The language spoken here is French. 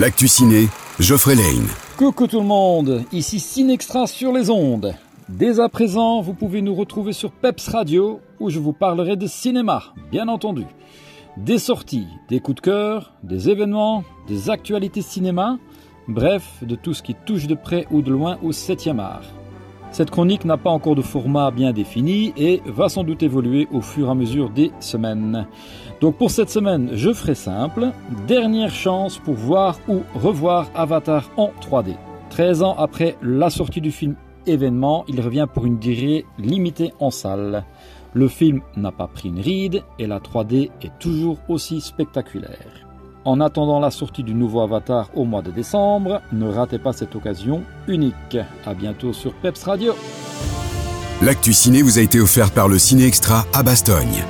L'actu ciné, Geoffrey Lane. Coucou tout le monde, ici Cinextra sur les ondes. Dès à présent, vous pouvez nous retrouver sur Peps Radio où je vous parlerai de cinéma, bien entendu. Des sorties, des coups de cœur, des événements, des actualités cinéma, bref, de tout ce qui touche de près ou de loin au 7e art. Cette chronique n'a pas encore de format bien défini et va sans doute évoluer au fur et à mesure des semaines. Donc pour cette semaine, je ferai simple. Dernière chance pour voir ou revoir Avatar en 3D. 13 ans après la sortie du film événement, il revient pour une durée limitée en salle. Le film n'a pas pris une ride et la 3D est toujours aussi spectaculaire. En attendant la sortie du nouveau Avatar au mois de décembre, ne ratez pas cette occasion unique. A bientôt sur Peps Radio. L'actu ciné vous a été offert par le Ciné Extra à Bastogne.